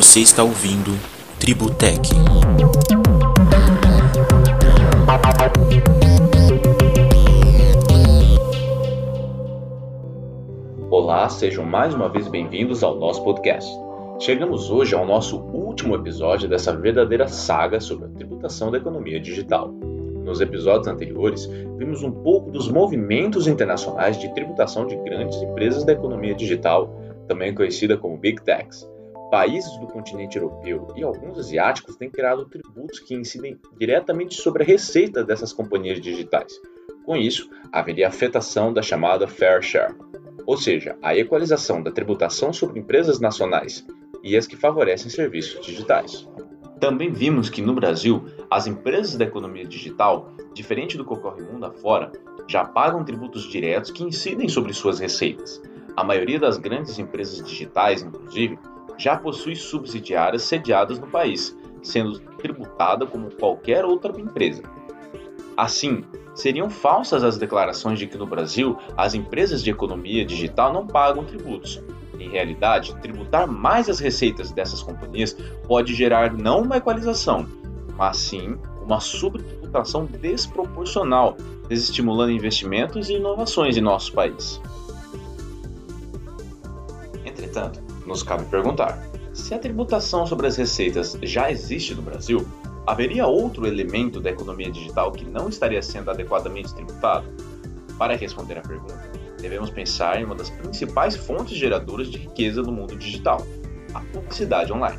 Você está ouvindo Tributec. Olá, sejam mais uma vez bem-vindos ao nosso podcast. Chegamos hoje ao nosso último episódio dessa verdadeira saga sobre a tributação da economia digital. Nos episódios anteriores, vimos um pouco dos movimentos internacionais de tributação de grandes empresas da economia digital, também conhecida como Big Techs. Países do continente europeu e alguns asiáticos têm criado tributos que incidem diretamente sobre a receita dessas companhias digitais. Com isso, haveria afetação da chamada Fair Share, ou seja, a equalização da tributação sobre empresas nacionais e as que favorecem serviços digitais. Também vimos que no Brasil, as empresas da economia digital, diferente do que ocorre mundo afora, já pagam tributos diretos que incidem sobre suas receitas. A maioria das grandes empresas digitais, inclusive, já possui subsidiárias sediadas no país, sendo tributada como qualquer outra empresa. Assim, seriam falsas as declarações de que no Brasil as empresas de economia digital não pagam tributos. Em realidade, tributar mais as receitas dessas companhias pode gerar não uma equalização, mas sim uma subtributação desproporcional, desestimulando investimentos e inovações em nosso país. Entretanto, nos cabe perguntar: se a tributação sobre as receitas já existe no Brasil, haveria outro elemento da economia digital que não estaria sendo adequadamente tributado? Para responder à pergunta, devemos pensar em uma das principais fontes geradoras de riqueza no mundo digital, a publicidade online.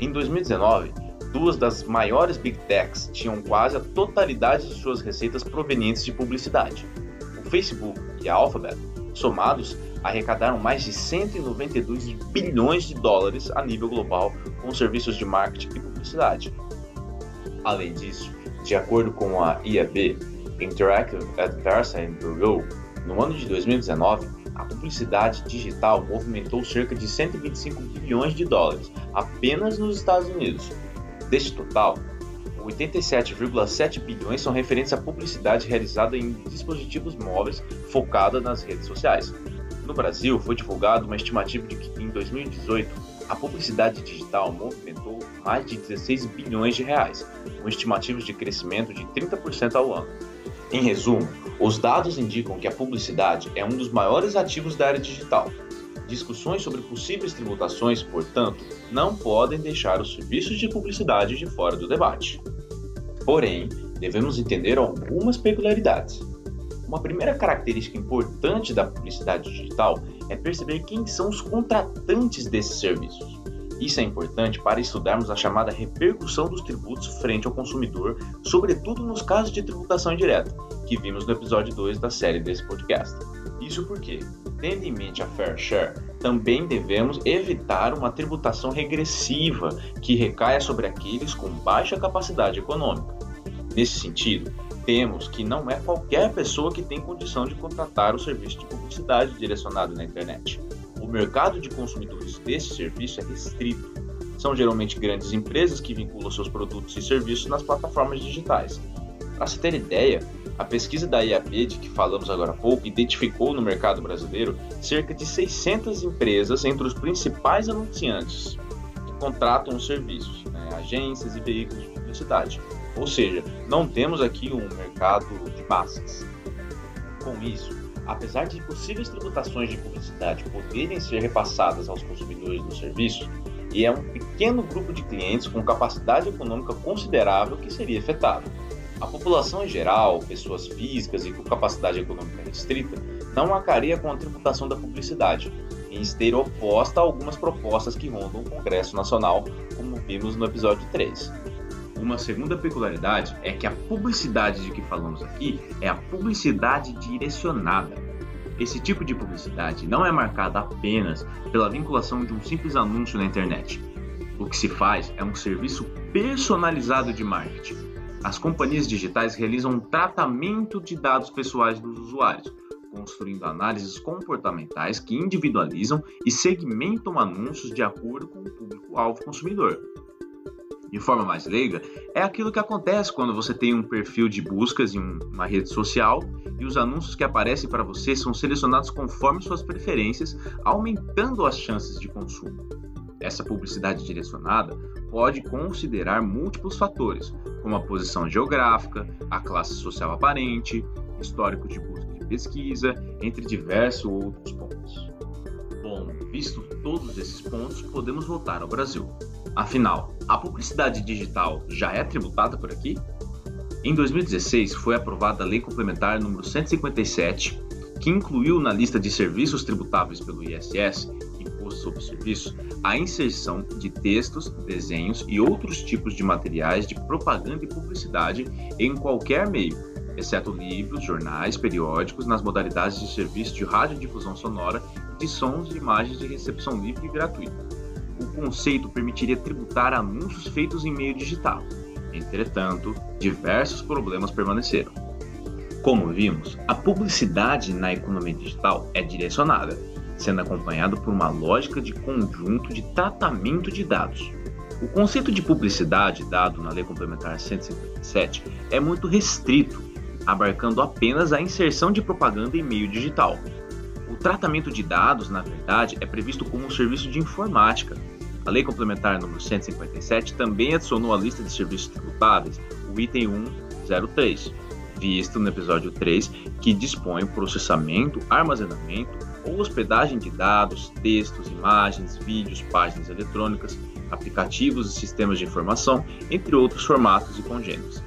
Em 2019, duas das maiores big techs tinham quase a totalidade de suas receitas provenientes de publicidade. O Facebook e a Alphabet, somados, arrecadaram mais de 192 bilhões de dólares a nível global com serviços de marketing e publicidade. Além disso, de acordo com a IAB, Interactive Advertising Bureau, no ano de 2019, a publicidade digital movimentou cerca de 125 bilhões de dólares apenas nos Estados Unidos. Deste total, 87,7 bilhões são referentes à publicidade realizada em dispositivos móveis focada nas redes sociais. No Brasil, foi divulgada uma estimativa de que em 2018 a publicidade digital movimentou mais de 16 bilhões de reais, com estimativas de crescimento de 30% ao ano. Em resumo, os dados indicam que a publicidade é um dos maiores ativos da área digital. Discussões sobre possíveis tributações, portanto, não podem deixar os serviços de publicidade de fora do debate. Porém, devemos entender algumas peculiaridades. Uma primeira característica importante da publicidade digital é perceber quem são os contratantes desses serviços. Isso é importante para estudarmos a chamada repercussão dos tributos frente ao consumidor, sobretudo nos casos de tributação indireta, que vimos no episódio 2 da série desse podcast. Isso porque, tendo em mente a Fair Share, também devemos evitar uma tributação regressiva que recaia sobre aqueles com baixa capacidade econômica. Nesse sentido, temos que não é qualquer pessoa que tem condição de contratar o serviço de publicidade direcionado na internet. O mercado de consumidores desse serviço é restrito. São geralmente grandes empresas que vinculam seus produtos e serviços nas plataformas digitais. Para se ter ideia, a pesquisa da IAB de que falamos agora há pouco identificou no mercado brasileiro cerca de 600 empresas entre os principais anunciantes que contratam os serviços, né, agências e veículos de publicidade. Ou seja, não temos aqui um mercado de massas. Com isso, apesar de possíveis tributações de publicidade poderem ser repassadas aos consumidores do serviço, e é um pequeno grupo de clientes com capacidade econômica considerável que seria afetado. A população em geral, pessoas físicas e com capacidade econômica restrita, não acaria com a tributação da publicidade, em esteira oposta a algumas propostas que rondam o Congresso Nacional, como vimos no episódio 3. Uma segunda peculiaridade é que a publicidade de que falamos aqui é a publicidade direcionada. Esse tipo de publicidade não é marcada apenas pela vinculação de um simples anúncio na internet. O que se faz é um serviço personalizado de marketing. As companhias digitais realizam um tratamento de dados pessoais dos usuários, construindo análises comportamentais que individualizam e segmentam anúncios de acordo com o público-alvo consumidor de forma mais leiga, é aquilo que acontece quando você tem um perfil de buscas em uma rede social e os anúncios que aparecem para você são selecionados conforme suas preferências, aumentando as chances de consumo. Essa publicidade direcionada pode considerar múltiplos fatores, como a posição geográfica, a classe social aparente, histórico de busca de pesquisa, entre diversos outros pontos. Visto todos esses pontos, podemos voltar ao Brasil. Afinal, a publicidade digital já é tributada por aqui? Em 2016, foi aprovada a Lei Complementar número 157, que incluiu na lista de serviços tributáveis pelo ISS, Imposto sobre Serviço, a inserção de textos, desenhos e outros tipos de materiais de propaganda e publicidade em qualquer meio, exceto livros, jornais, periódicos, nas modalidades de serviço de radiodifusão sonora, de sons e imagens de recepção livre e gratuita. O conceito permitiria tributar anúncios feitos em meio digital Entretanto, diversos problemas permaneceram. Como vimos, a publicidade na economia digital é direcionada, sendo acompanhado por uma lógica de conjunto de tratamento de dados. O conceito de publicidade dado na Lei Complementar 157 é muito restrito, abarcando apenas a inserção de propaganda em meio digital. O tratamento de dados, na verdade, é previsto como um serviço de informática, a Lei Complementar número 157 também adicionou à lista de serviços tributáveis o item 103, visto no episódio 3, que dispõe o processamento, armazenamento ou hospedagem de dados, textos, imagens, vídeos, páginas eletrônicas, aplicativos e sistemas de informação, entre outros formatos e congêneres.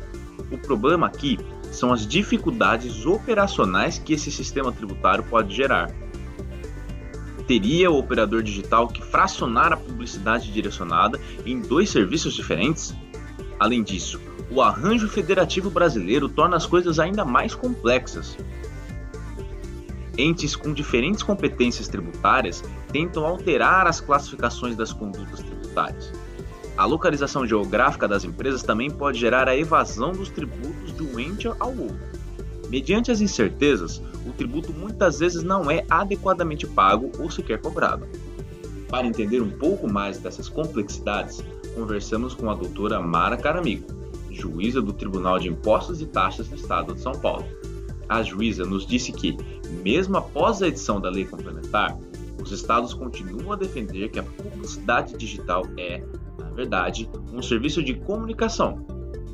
O problema aqui são as dificuldades operacionais que esse sistema tributário pode gerar teria o operador digital que fracionar a publicidade direcionada em dois serviços diferentes? Além disso, o arranjo federativo brasileiro torna as coisas ainda mais complexas. Entes com diferentes competências tributárias tentam alterar as classificações das condutas tributárias. A localização geográfica das empresas também pode gerar a evasão dos tributos ao outro. Mediante as incertezas, o tributo muitas vezes não é adequadamente pago ou sequer cobrado. Para entender um pouco mais dessas complexidades, conversamos com a doutora Mara Caramigo, juíza do Tribunal de Impostos e Taxas do Estado de São Paulo. A juíza nos disse que, mesmo após a edição da lei complementar, os estados continuam a defender que a publicidade digital é, na verdade, um serviço de comunicação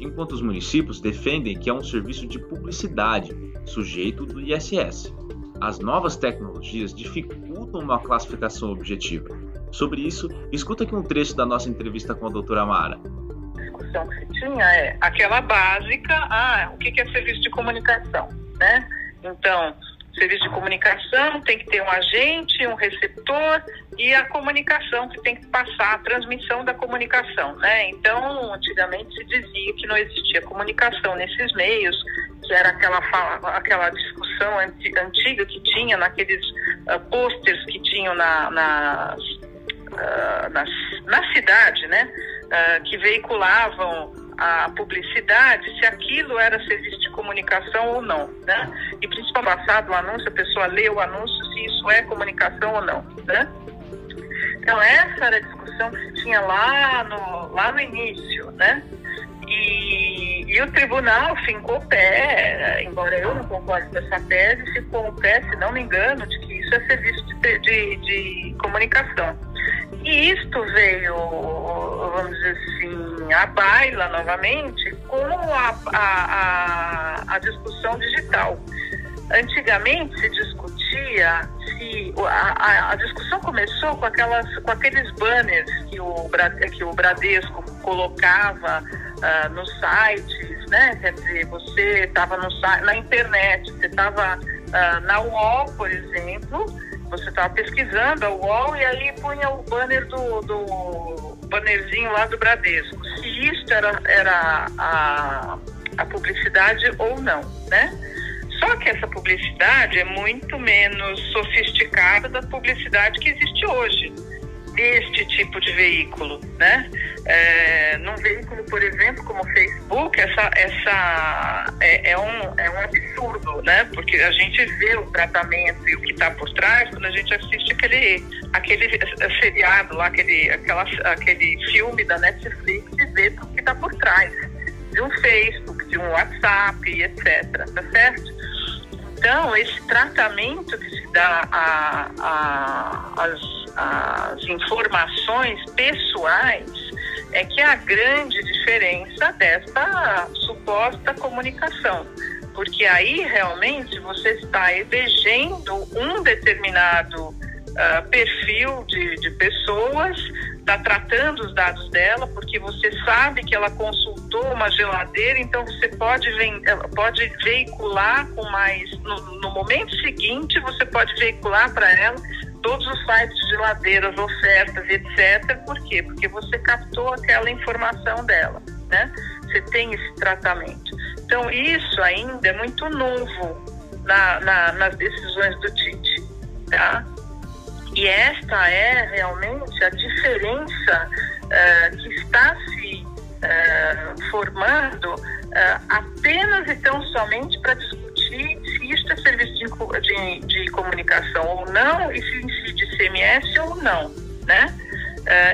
enquanto os municípios defendem que é um serviço de publicidade sujeito do ISS. As novas tecnologias dificultam uma classificação objetiva. Sobre isso, escuta aqui um trecho da nossa entrevista com a doutora Mara. A discussão que se tinha é aquela básica, ah, o que é serviço de comunicação, né? Então, serviço de comunicação tem que ter um agente, um receptor e a comunicação que tem que passar, a transmissão da comunicação, né? Então, antigamente se dizia que não existia comunicação nesses meios, que era aquela, aquela discussão antiga que tinha naqueles uh, posters que tinham na, nas, uh, nas, na cidade, né? Uh, que veiculavam a publicidade, se aquilo era serviço de comunicação ou não, né? E principalmente passado o anúncio, a pessoa lê o anúncio se isso é comunicação ou não, né? Então essa era a discussão que se tinha lá no, lá no início, né? E, e o tribunal fincou o pé, embora eu não concorde com essa tese, ficou o pé, se não me engano, de que isso é serviço de, de, de comunicação. E isto veio, vamos dizer assim, à baila novamente com a, a, a, a discussão digital. Antigamente se discutia se a, a, discussão começou com aquelas com aqueles banners que o, que o Bradesco colocava uh, nos sites, né? Quer dizer, você estava na internet, você estava uh, na UOL, por exemplo, você estava pesquisando a UOL e ali punha o banner do, do bannerzinho lá do Bradesco. Se isto era, era a, a publicidade ou não, né? Só que essa publicidade é muito menos sofisticada da publicidade que existe hoje deste tipo de veículo, né? É, num veículo, por exemplo, como o Facebook, essa, essa é, é, um, é um absurdo, né? Porque a gente vê o tratamento e o que está por trás quando a gente assiste aquele, aquele seriado lá, aquele, aquela, aquele filme da Netflix e vê o que está por trás de um Facebook, de um WhatsApp, etc. Tá certo? Então, esse tratamento que se dá as informações pessoais é que é a grande diferença desta suposta comunicação. Porque aí realmente você está elegendo um determinado uh, perfil de, de pessoas, está tratando os dados dela, porque você sabe que ela consultou uma geladeira, então você pode, pode veicular com mais. No, no momento seguinte, você pode veicular para ela todos os sites de geladeiras, ofertas, etc. Por quê? Porque você captou aquela informação dela, né? Você tem esse tratamento. Então, isso ainda é muito novo na, na, nas decisões do TIT, tá? E esta é realmente a diferença uh, que está se uh, formando uh, apenas e tão somente para discutir se isto é serviço de, de, de, comunicação ou não e se incide CMS ou não, né?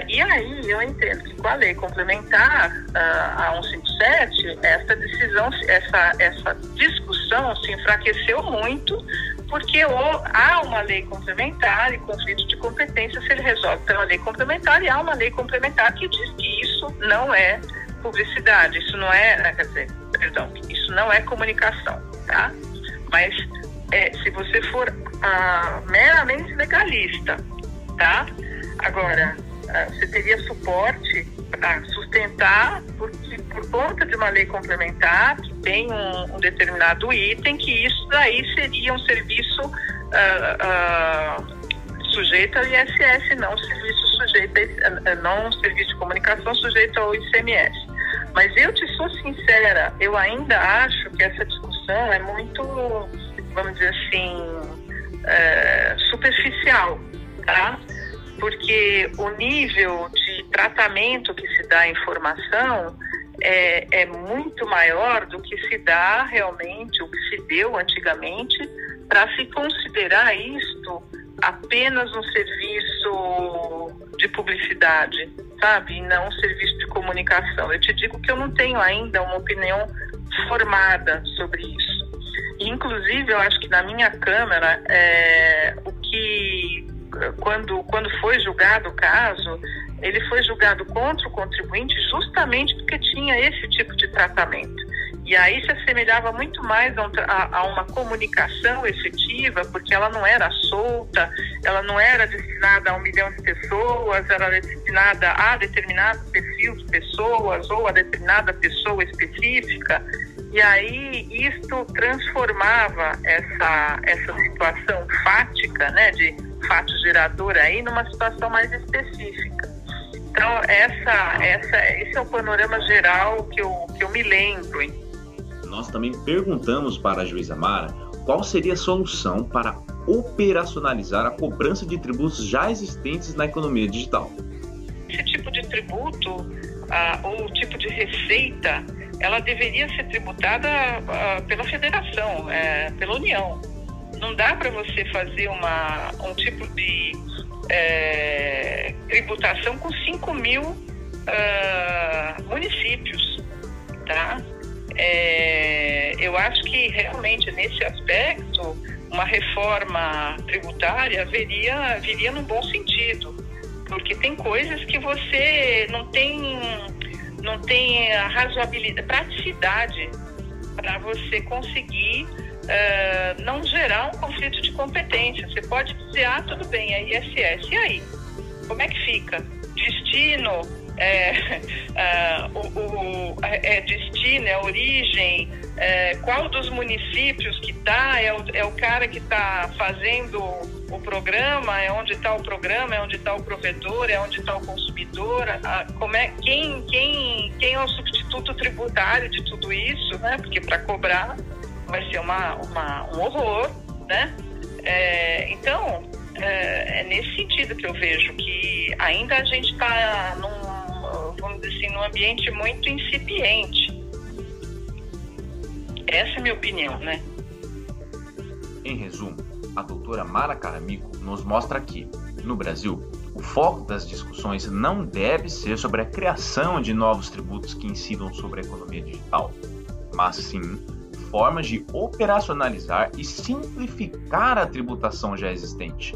e aí eu entendo que com a lei complementar a 157, essa decisão, essa, essa discussão se enfraqueceu muito porque há uma lei complementar e conflito de competência se ele resolve pela lei complementar e há uma lei complementar que diz que isso não é publicidade, isso não é, né, quer dizer, perdão, isso não é comunicação, tá? Mas é, se você for ah, meramente legalista, tá? Agora, ah, você teria suporte para sustentar, porque por conta de uma lei complementar que tem um, um determinado item, que isso daí seria um serviço uh, uh, sujeito ao ISS, não serviço sujeito a, não um serviço de comunicação sujeito ao ICMS. Mas eu te sou sincera, eu ainda acho que essa discussão é muito, vamos dizer assim, é, superficial, tá? Porque o nível de tratamento que se dá à informação é, é muito maior do que se dá realmente, o que se deu antigamente, para se considerar isto apenas um serviço de publicidade, sabe? E não um serviço de comunicação. Eu te digo que eu não tenho ainda uma opinião formada sobre isso. Inclusive, eu acho que na minha Câmara, é, o que, quando, quando foi julgado o caso, ele foi julgado contra o contribuinte justamente porque tinha esse tipo de tratamento. E aí se assemelhava muito mais a, a, uma comunicação efetiva, porque ela não era solta, ela não era destinada a um milhão de pessoas, era destinada a determinado perfil de pessoas ou a determinada pessoa específica. E aí isto transformava essa, essa situação fática, né, de fato gerador aí, numa situação mais específica. Então, essa, essa, esse é o panorama geral que eu, que eu me lembro. Nós também perguntamos para a juíza Mara qual seria a solução para operacionalizar a cobrança de tributos já existentes na economia digital. Esse tipo de tributo ah, ou tipo de receita, ela deveria ser tributada ah, pela federação, é, pela União. Não dá para você fazer uma, um tipo de é, tributação com 5 mil uh, municípios, tá? É, eu acho que realmente nesse aspecto uma reforma tributária viria, viria num bom sentido, porque tem coisas que você não tem não tem a razoabilidade, praticidade para você conseguir uh, não gerar um conflito de competência. Você pode dizer, ah, tudo bem, é ISS. E aí? Como é que fica? Destino, é, uh, o, o é, é destino, é origem, é, qual dos municípios que está, é o, é o cara que está fazendo o programa, é onde está o programa, é onde está o provedor, é onde está o consumidor, a, como é, quem, quem, quem é o substituto tributário de tudo isso, né? Porque para cobrar vai ser uma, uma, um horror, né? É, então, é, é, nesse sentido que eu vejo que ainda a gente está num, vamos dizer assim, num ambiente muito incipiente. Essa é a minha opinião, né? Em resumo, a doutora Mara Caramico nos mostra que, no Brasil, o foco das discussões não deve ser sobre a criação de novos tributos que incidam sobre a economia digital, mas sim formas de operacionalizar e simplificar a tributação já existente.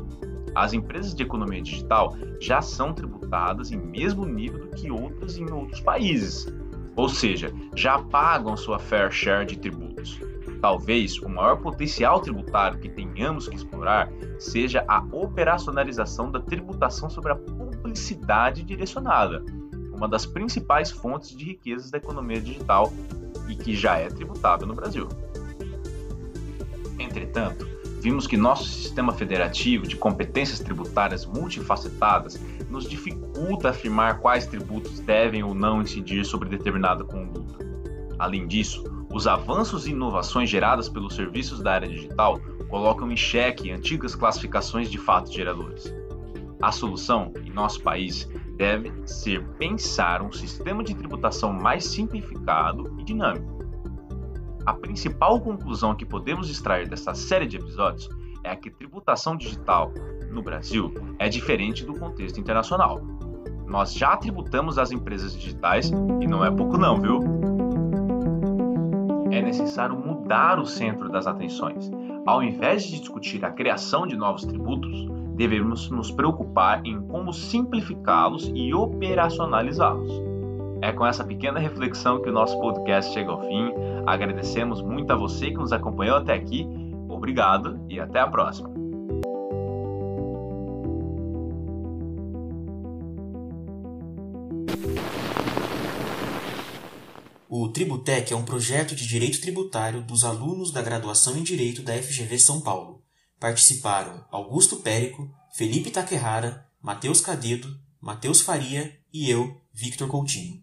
as empresas de economia digital já são tributadas em mesmo nível do que outras em outros países, ou seja, já pagam sua fair share de tributos. Talvez o maior potencial tributário que tenhamos que explorar seja a operacionalização da tributação sobre a publicidade direcionada, uma das principais fontes de riquezas da economia digital e que já é tributável no Brasil. Entretanto, vimos que nosso sistema federativo de competências tributárias multifacetadas nos dificulta afirmar quais tributos devem ou não incidir sobre determinada conduta. Além disso, os avanços e inovações geradas pelos serviços da área digital colocam em xeque antigas classificações de fatos geradores. A solução, em nosso país, deve ser pensar um sistema de tributação mais simplificado e dinâmico a principal conclusão que podemos extrair dessa série de episódios é que tributação digital no Brasil é diferente do contexto internacional. Nós já tributamos as empresas digitais e não é pouco não, viu? É necessário mudar o centro das atenções. Ao invés de discutir a criação de novos tributos, devemos nos preocupar em como simplificá-los e operacionalizá-los. É com essa pequena reflexão que o nosso podcast chega ao fim. Agradecemos muito a você que nos acompanhou até aqui. Obrigado e até a próxima. O Tributec é um projeto de direito tributário dos alunos da graduação em Direito da FGV São Paulo. Participaram Augusto Périco, Felipe Taquerrara, Matheus Cadedo, Matheus Faria e eu, Victor Coutinho.